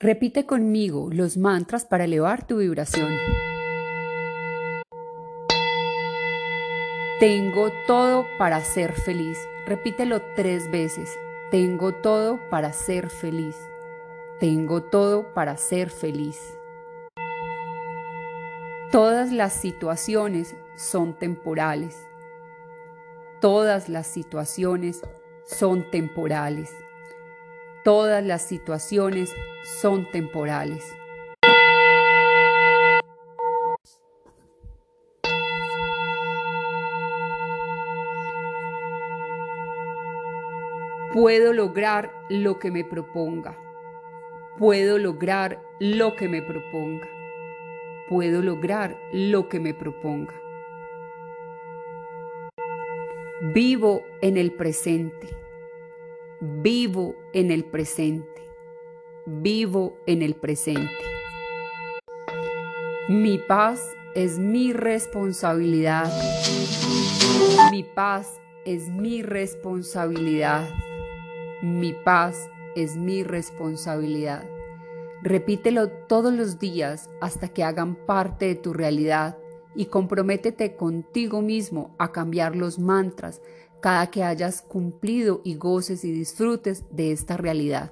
Repite conmigo los mantras para elevar tu vibración. Tengo todo para ser feliz. Repítelo tres veces. Tengo todo para ser feliz. Tengo todo para ser feliz. Todas las situaciones son temporales. Todas las situaciones son temporales. Todas las situaciones son temporales. Puedo lograr lo que me proponga. Puedo lograr lo que me proponga. Puedo lograr lo que me proponga. Vivo en el presente. Vivo en el presente. Vivo en el presente. Mi paz es mi responsabilidad. Mi paz es mi responsabilidad. Mi paz es mi responsabilidad. Repítelo todos los días hasta que hagan parte de tu realidad y comprométete contigo mismo a cambiar los mantras cada que hayas cumplido y goces y disfrutes de esta realidad.